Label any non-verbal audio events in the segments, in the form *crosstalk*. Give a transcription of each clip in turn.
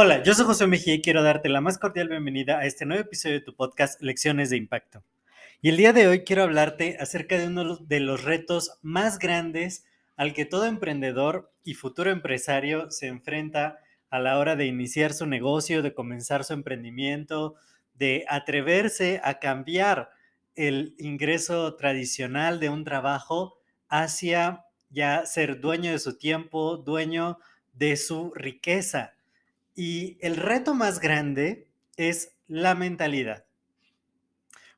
Hola, yo soy José Mejía y quiero darte la más cordial bienvenida a este nuevo episodio de tu podcast Lecciones de Impacto. Y el día de hoy quiero hablarte acerca de uno de los retos más grandes al que todo emprendedor y futuro empresario se enfrenta a la hora de iniciar su negocio, de comenzar su emprendimiento, de atreverse a cambiar el ingreso tradicional de un trabajo hacia ya ser dueño de su tiempo, dueño de su riqueza. Y el reto más grande es la mentalidad.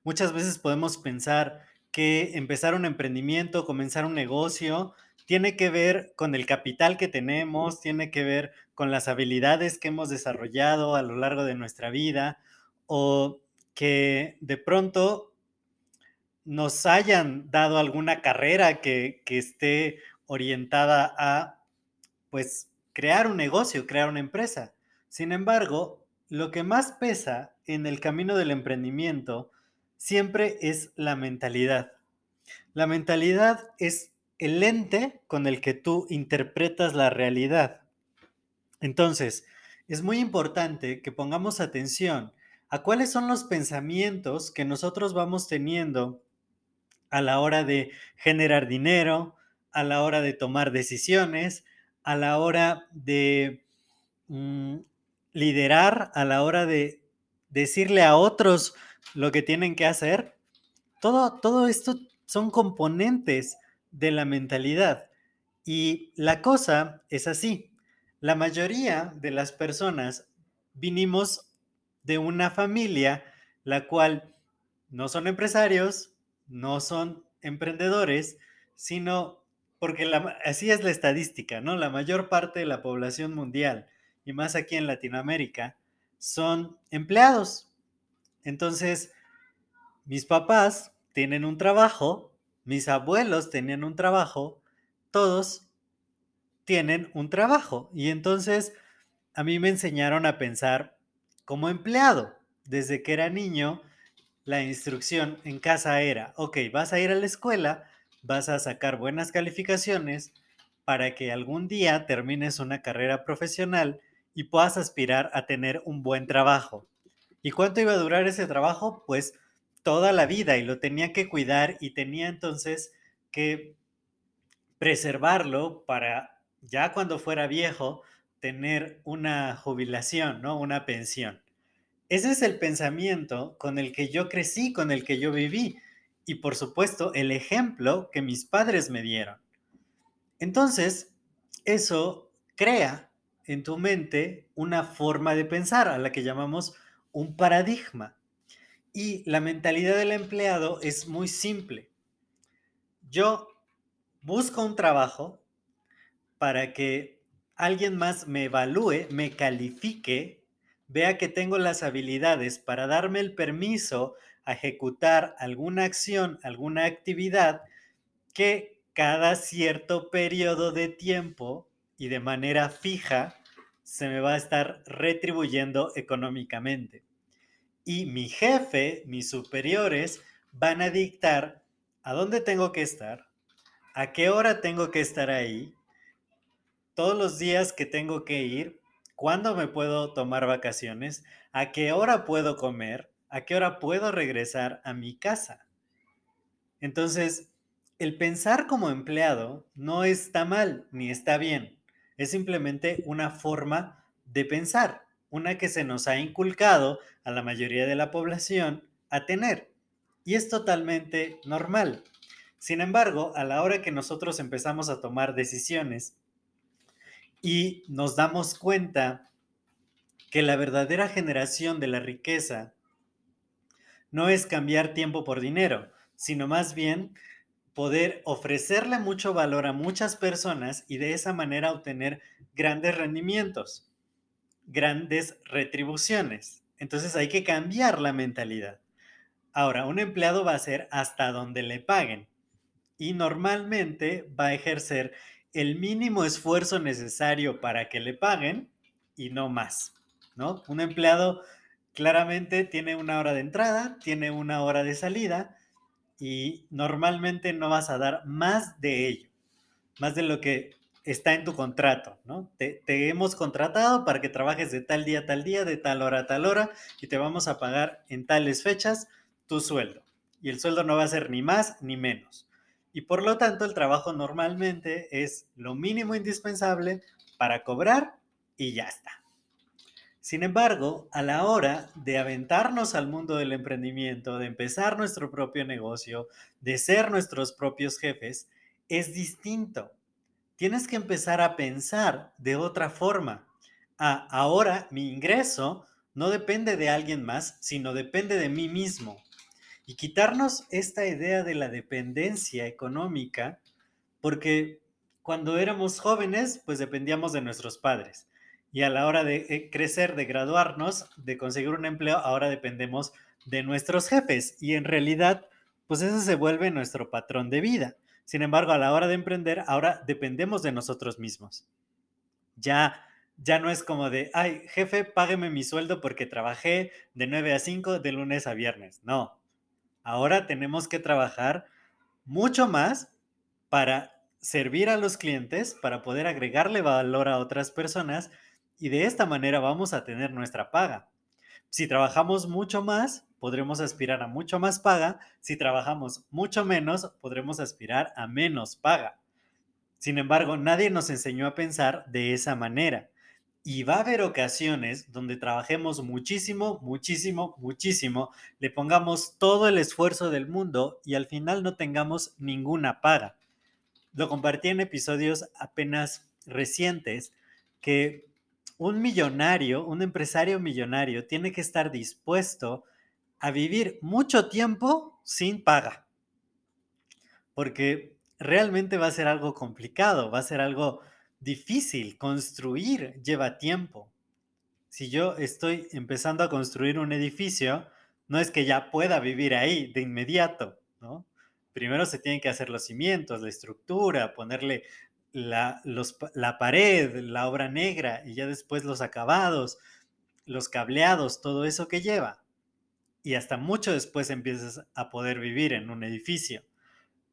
Muchas veces podemos pensar que empezar un emprendimiento, comenzar un negocio, tiene que ver con el capital que tenemos, tiene que ver con las habilidades que hemos desarrollado a lo largo de nuestra vida o que de pronto nos hayan dado alguna carrera que, que esté orientada a, pues, crear un negocio, crear una empresa. Sin embargo, lo que más pesa en el camino del emprendimiento siempre es la mentalidad. La mentalidad es el lente con el que tú interpretas la realidad. Entonces, es muy importante que pongamos atención a cuáles son los pensamientos que nosotros vamos teniendo a la hora de generar dinero, a la hora de tomar decisiones, a la hora de mm, liderar a la hora de decirle a otros lo que tienen que hacer, todo, todo esto son componentes de la mentalidad. Y la cosa es así. La mayoría de las personas vinimos de una familia la cual no son empresarios, no son emprendedores, sino porque así es la estadística, ¿no? La mayor parte de la población mundial y más aquí en Latinoamérica, son empleados. Entonces, mis papás tienen un trabajo, mis abuelos tenían un trabajo, todos tienen un trabajo. Y entonces a mí me enseñaron a pensar como empleado. Desde que era niño, la instrucción en casa era, ok, vas a ir a la escuela, vas a sacar buenas calificaciones para que algún día termines una carrera profesional y puedas aspirar a tener un buen trabajo. ¿Y cuánto iba a durar ese trabajo? Pues toda la vida y lo tenía que cuidar y tenía entonces que preservarlo para ya cuando fuera viejo tener una jubilación, ¿no? Una pensión. Ese es el pensamiento con el que yo crecí, con el que yo viví y por supuesto el ejemplo que mis padres me dieron. Entonces, eso crea en tu mente una forma de pensar a la que llamamos un paradigma. Y la mentalidad del empleado es muy simple. Yo busco un trabajo para que alguien más me evalúe, me califique, vea que tengo las habilidades para darme el permiso a ejecutar alguna acción, alguna actividad que cada cierto periodo de tiempo y de manera fija se me va a estar retribuyendo económicamente. Y mi jefe, mis superiores, van a dictar a dónde tengo que estar, a qué hora tengo que estar ahí, todos los días que tengo que ir, cuándo me puedo tomar vacaciones, a qué hora puedo comer, a qué hora puedo regresar a mi casa. Entonces, el pensar como empleado no está mal ni está bien es simplemente una forma de pensar, una que se nos ha inculcado a la mayoría de la población a tener. Y es totalmente normal. Sin embargo, a la hora que nosotros empezamos a tomar decisiones y nos damos cuenta que la verdadera generación de la riqueza no es cambiar tiempo por dinero, sino más bien poder ofrecerle mucho valor a muchas personas y de esa manera obtener grandes rendimientos, grandes retribuciones. Entonces hay que cambiar la mentalidad. Ahora, un empleado va a ser hasta donde le paguen y normalmente va a ejercer el mínimo esfuerzo necesario para que le paguen y no más, ¿no? Un empleado claramente tiene una hora de entrada, tiene una hora de salida y normalmente no vas a dar más de ello, más de lo que está en tu contrato, ¿no? Te, te, hemos contratado para que trabajes de tal día a tal día, de tal hora a tal hora, y te vamos a pagar en tales fechas tu sueldo. Y el sueldo no va a ser ni más ni menos. Y por lo tanto, el trabajo normalmente es lo mínimo indispensable para cobrar y ya está. Sin embargo, a la hora de aventarnos al mundo del emprendimiento, de empezar nuestro propio negocio, de ser nuestros propios jefes, es distinto. Tienes que empezar a pensar de otra forma. Ah, ahora mi ingreso no depende de alguien más, sino depende de mí mismo. Y quitarnos esta idea de la dependencia económica, porque cuando éramos jóvenes, pues dependíamos de nuestros padres y a la hora de eh, crecer, de graduarnos, de conseguir un empleo, ahora dependemos de nuestros jefes y en realidad, pues eso se vuelve nuestro patrón de vida. Sin embargo, a la hora de emprender, ahora dependemos de nosotros mismos. Ya ya no es como de, ay, jefe, págueme mi sueldo porque trabajé de 9 a 5 de lunes a viernes. No. Ahora tenemos que trabajar mucho más para servir a los clientes, para poder agregarle valor a otras personas y de esta manera vamos a tener nuestra paga. Si trabajamos mucho más, podremos aspirar a mucho más paga. Si trabajamos mucho menos, podremos aspirar a menos paga. Sin embargo, nadie nos enseñó a pensar de esa manera. Y va a haber ocasiones donde trabajemos muchísimo, muchísimo, muchísimo, le pongamos todo el esfuerzo del mundo y al final no tengamos ninguna paga. Lo compartí en episodios apenas recientes que un millonario, un empresario millonario, tiene que estar dispuesto a vivir mucho tiempo sin paga. Porque realmente va a ser algo complicado, va a ser algo difícil. Construir lleva tiempo. Si yo estoy empezando a construir un edificio, no es que ya pueda vivir ahí de inmediato, ¿no? Primero se tienen que hacer los cimientos, la estructura, ponerle la, la pared, la obra negra y ya después los acabados, los cableados, todo eso que lleva. Y hasta mucho después empiezas a poder vivir en un edificio.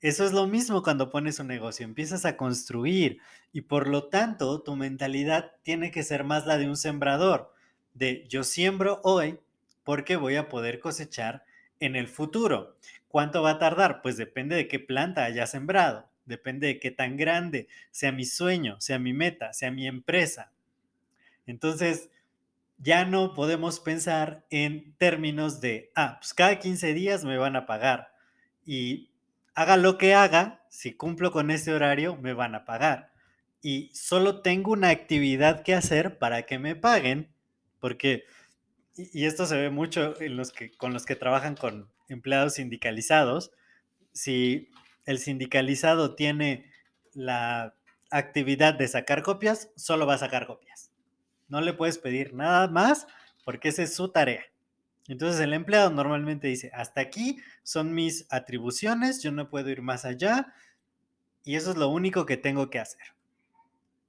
Eso es lo mismo cuando pones un negocio, empiezas a construir y por lo tanto tu mentalidad tiene que ser más la de un sembrador, de yo siembro hoy porque voy a poder cosechar en el futuro. ¿Cuánto va a tardar? Pues depende de qué planta haya sembrado depende de qué tan grande sea mi sueño, sea mi meta, sea mi empresa. Entonces, ya no podemos pensar en términos de, ah, pues cada 15 días me van a pagar y haga lo que haga, si cumplo con ese horario, me van a pagar. Y solo tengo una actividad que hacer para que me paguen, porque, y esto se ve mucho en los que, con los que trabajan con empleados sindicalizados, si el sindicalizado tiene la actividad de sacar copias, solo va a sacar copias. No le puedes pedir nada más porque esa es su tarea. Entonces el empleado normalmente dice, hasta aquí son mis atribuciones, yo no puedo ir más allá y eso es lo único que tengo que hacer.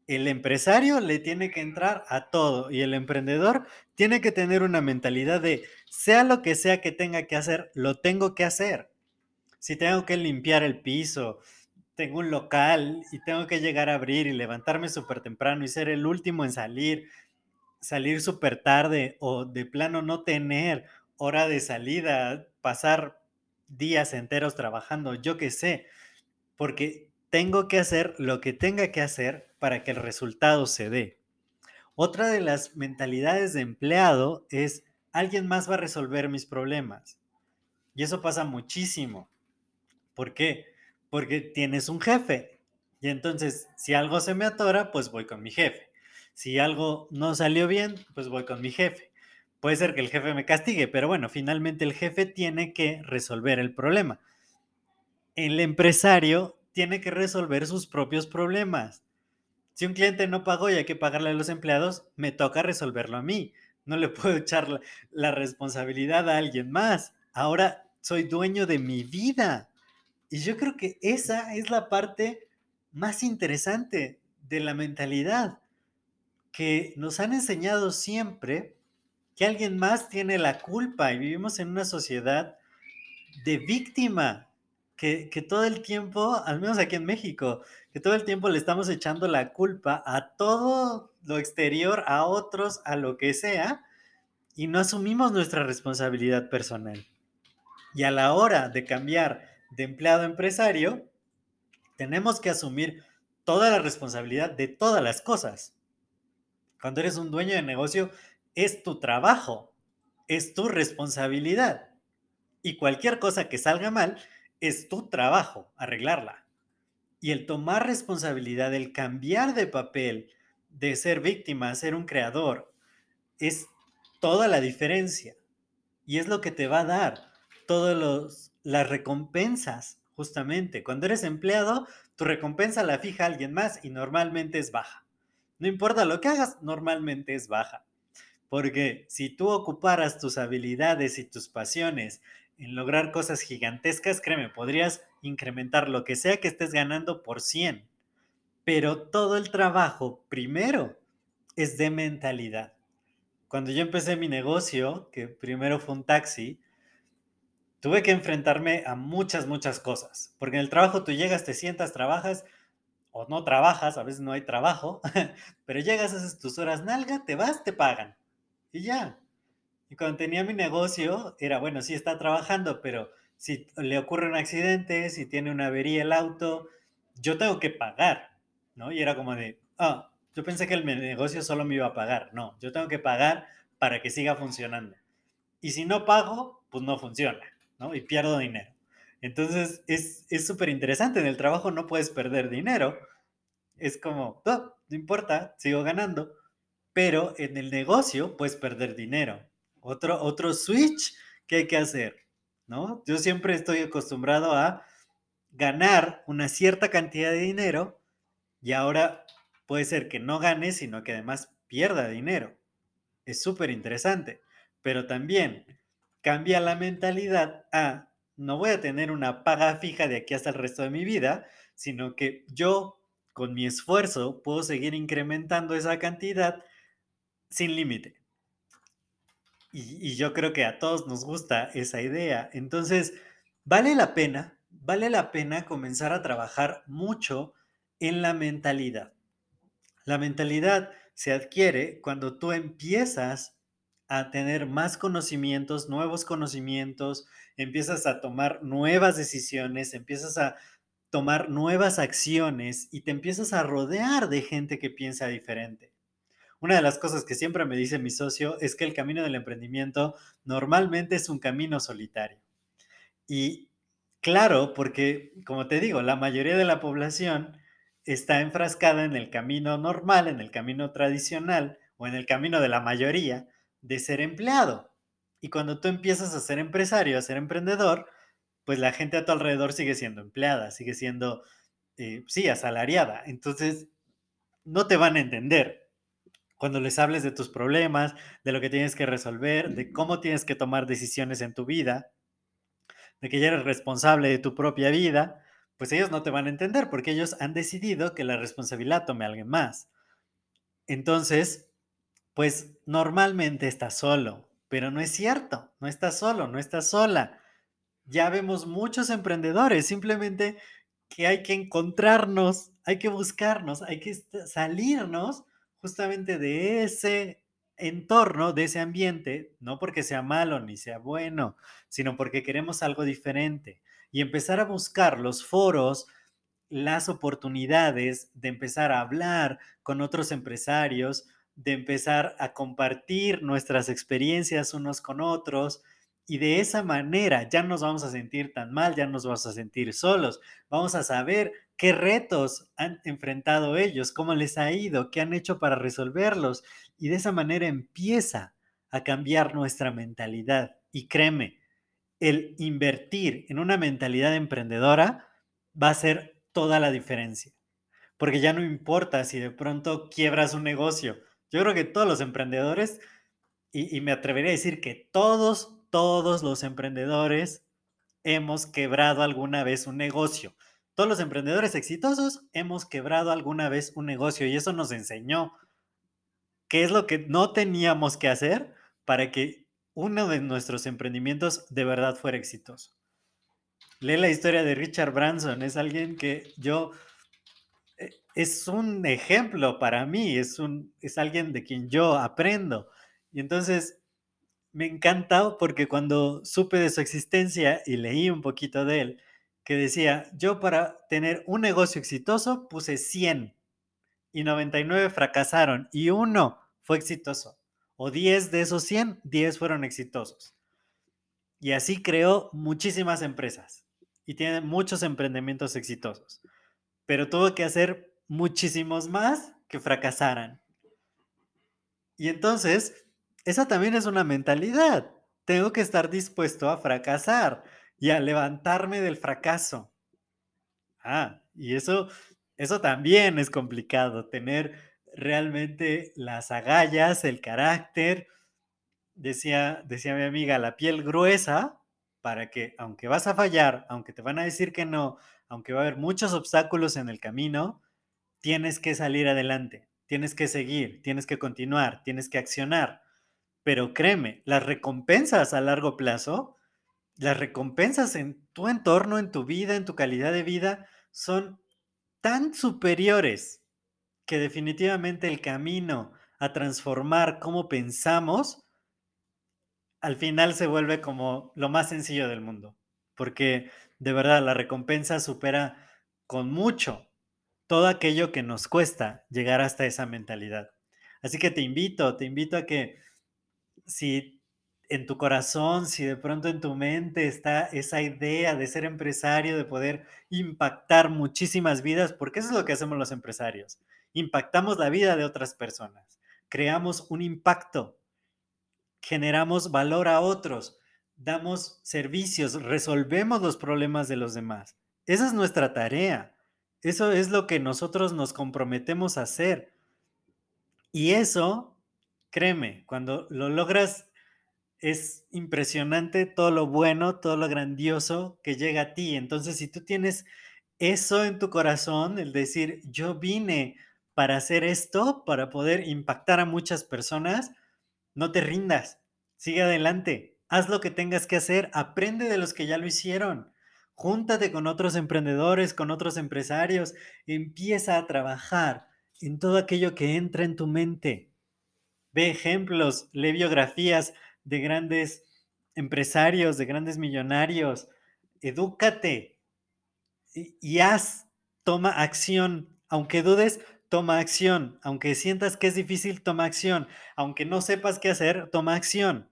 El empresario le tiene que entrar a todo y el emprendedor tiene que tener una mentalidad de, sea lo que sea que tenga que hacer, lo tengo que hacer si tengo que limpiar el piso, tengo un local y tengo que llegar a abrir y levantarme súper temprano y ser el último en salir, salir súper tarde o de plano no tener hora de salida, pasar días enteros trabajando, yo qué sé, porque tengo que hacer lo que tenga que hacer para que el resultado se dé. Otra de las mentalidades de empleado es alguien más va a resolver mis problemas. Y eso pasa muchísimo. ¿Por qué? Porque tienes un jefe. Y entonces, si algo se me atora, pues voy con mi jefe. Si algo no salió bien, pues voy con mi jefe. Puede ser que el jefe me castigue, pero bueno, finalmente el jefe tiene que resolver el problema. el empresario tiene que resolver sus propios problemas. Si un cliente no pagó y hay que pagarle a los empleados, me toca resolverlo a mí. No le *laughs* puedo echar la, la responsabilidad a alguien más. Ahora soy dueño de mi vida. Y yo creo que esa es la parte más interesante de la mentalidad, que nos han enseñado siempre que alguien más tiene la culpa y vivimos en una sociedad de víctima, que, que, todo el tiempo, al menos aquí en México, que todo el tiempo le estamos echando la culpa a todo lo exterior, a otros, a lo que sea, y no asumimos nuestra responsabilidad personal. Y a la hora de cambiar de empleado a empresario, tenemos que asumir toda la responsabilidad de todas las cosas. Cuando eres un dueño de negocio, es tu trabajo, es tu responsabilidad. Y cualquier cosa que salga mal, es tu trabajo arreglarla. Y el tomar responsabilidad, el cambiar de papel, de ser víctima a ser un creador, es toda la diferencia. Y es lo que te va a dar todas las recompensas, justamente. Cuando eres empleado, tu recompensa la fija alguien más y normalmente es baja. No importa lo que hagas, normalmente es baja. Porque si tú ocuparas tus habilidades y tus pasiones en lograr cosas gigantescas, créeme, podrías incrementar lo que sea que estés ganando por 100. Pero todo el trabajo, primero, es de mentalidad. Cuando yo empecé mi negocio, que primero fue un taxi, tuve que enfrentarme a muchas, muchas cosas. Porque en el trabajo tú llegas, te sientas, trabajas o no trabajas, a veces no hay trabajo, *laughs* pero llegas, haces tus horas nalga, te vas, te pagan. Y ya. Y cuando tenía mi negocio, era bueno, sí está trabajando, pero si le ocurre un accidente, si tiene una avería el auto, yo tengo que pagar, ¿no? Y era como de, ah, yo pensé que el negocio solo me iba a pagar. No, yo tengo que pagar para que siga funcionando. Y si no pago, pues no funciona. ¿no? Y pierdo dinero. Entonces es súper interesante. En el trabajo no puedes perder dinero. Es como, no importa, sigo ganando. Pero en el negocio puedes perder dinero. Otro, otro switch que hay que hacer, ¿no? Yo siempre estoy acostumbrado a ganar una cierta cantidad de dinero y ahora puede ser que no gane, sino que además pierda dinero. Es súper interesante. Pero también cambia la mentalidad a no voy a tener una paga fija de aquí hasta el resto de mi vida, sino que yo con mi esfuerzo puedo seguir incrementando esa cantidad sin límite. Y, yo creo que a todos nos gusta esa idea. Entonces, vale la pena, vale la pena comenzar a trabajar mucho en la mentalidad. La mentalidad se adquiere cuando tú empiezas a tener más conocimientos, nuevos conocimientos, empiezas a tomar nuevas decisiones, empiezas a tomar nuevas acciones y te empiezas a rodear de gente que piensa diferente. Una de las cosas que siempre me dice mi socio es que el camino del emprendimiento normalmente es un camino solitario. Y claro, porque como te digo, la mayoría de la población está enfrascada en el camino normal, en el camino tradicional o en el camino de la mayoría, de ser empleado. Y cuando tú empiezas a ser empresario, a ser emprendedor, pues la gente a tu alrededor sigue siendo empleada, sigue siendo, eh, sí, asalariada. Entonces, no te van a entender cuando les hables de tus problemas, de lo que tienes que resolver, de cómo tienes que tomar decisiones en tu vida, de que ya eres responsable de tu propia vida, pues ellos no te van a entender porque ellos han decidido que la responsabilidad tome a alguien más. Entonces, pues normalmente estás solo, pero no es cierto, no estás solo, no estás sola. Ya vemos muchos emprendedores, simplemente que hay que encontrarnos, hay que buscarnos, hay que salirnos justamente de ese entorno, de ese ambiente, no porque sea malo ni sea bueno, sino porque queremos algo diferente y empezar a buscar los foros, las oportunidades de empezar a hablar con otros empresarios, de empezar a compartir nuestras experiencias unos con otros y de esa manera ya nos vamos a sentir tan mal, ya nos vamos a sentir solos, vamos a saber qué retos han enfrentado ellos, cómo les ha ido, qué han hecho para resolverlos y de esa manera empieza a cambiar nuestra mentalidad y créeme, el invertir en una mentalidad emprendedora va a ser toda la diferencia. Porque ya no importa si de pronto quiebras un negocio. Yo creo que todos los emprendedores, y, me atrevería a decir que todos, todos los emprendedores hemos quebrado alguna vez un negocio. Todos los emprendedores exitosos hemos quebrado alguna vez un negocio y eso nos enseñó qué es lo que no teníamos que hacer para que uno de nuestros emprendimientos de verdad fuera exitoso. Lee la historia de Richard Branson, es alguien que yo es un ejemplo para mí, es, un, es alguien de quien yo aprendo. Y entonces me encanta porque cuando supe de su existencia y leí un poquito de él, que decía, yo para tener un negocio exitoso puse 100 y 99 fracasaron y uno fue exitoso. O 10 de esos 100, 10 fueron exitosos. Y así creó muchísimas empresas y tiene muchos emprendimientos exitosos. Pero tuvo que hacer muchísimos más que fracasaran. Y entonces, esa también es una mentalidad. Tengo que estar dispuesto a fracasar y a levantarme del fracaso. Ah, y eso, eso también es complicado, tener realmente las agallas, el carácter, decía, decía mi amiga, la piel gruesa, para que aunque vas a fallar, aunque te van a decir que no, aunque va a haber muchos obstáculos en el camino, tienes que salir adelante, tienes que seguir, tienes que continuar, tienes que accionar. Pero créeme, las recompensas a largo plazo, las recompensas en tu entorno, en tu vida, en tu calidad de vida, son tan superiores que definitivamente el camino a transformar cómo pensamos, al final se vuelve como lo más sencillo del mundo. Porque de verdad la recompensa supera con mucho todo aquello que nos cuesta llegar hasta esa mentalidad. Así que te invito, te invito a que si en tu corazón, si de pronto en tu mente está esa idea de ser empresario, de poder impactar muchísimas vidas, porque eso es lo que hacemos los empresarios. Impactamos la vida de otras personas, creamos un impacto, generamos valor a otros, damos servicios, resolvemos los problemas de los demás. Esa es nuestra tarea. Eso es lo que nosotros nos comprometemos a hacer. Y eso Créeme, cuando lo logras es impresionante todo lo bueno, todo lo grandioso que llega a ti. Entonces, si tú tienes eso en tu corazón, el decir, yo vine para hacer esto, para poder impactar a muchas personas, no te rindas, sigue adelante, haz lo que tengas que hacer, aprende de los que ya lo hicieron, júntate con otros emprendedores, con otros empresarios, empieza a trabajar en todo aquello que entra en tu mente. Ve ejemplos, lee biografías de grandes empresarios, de grandes millonarios, edúcate y, haz, toma acción, aunque dudes, toma acción, aunque sientas que es difícil, toma acción, aunque no sepas qué hacer, toma acción.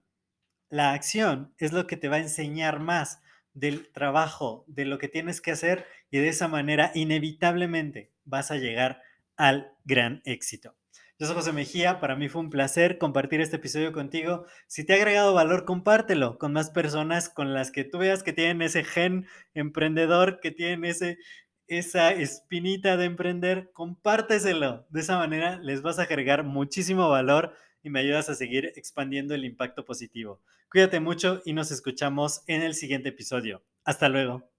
La acción es lo que te va a enseñar más del trabajo, de lo que tienes que hacer y de esa manera inevitablemente vas a llegar al gran éxito. Yo soy José Mejía, para mí fue un placer compartir este episodio contigo. Si te ha agregado valor, compártelo con más personas con las que tú veas que tienen ese gen emprendedor, que tienen ese, esa espinita de emprender, compárteselo. De esa manera les vas a agregar muchísimo valor y me ayudas a seguir expandiendo el impacto positivo. Cuídate mucho y nos escuchamos en el siguiente episodio. Hasta luego.